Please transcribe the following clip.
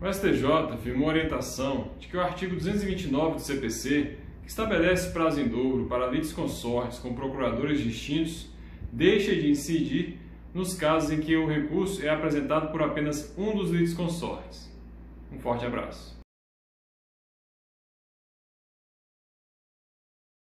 O STJ firmou orientação de que o artigo 229 do CPC, que estabelece prazo em dobro para litisconsortes com procuradores distintos, deixa de incidir nos casos em que o recurso é apresentado por apenas um dos litisconsortes. Um forte abraço.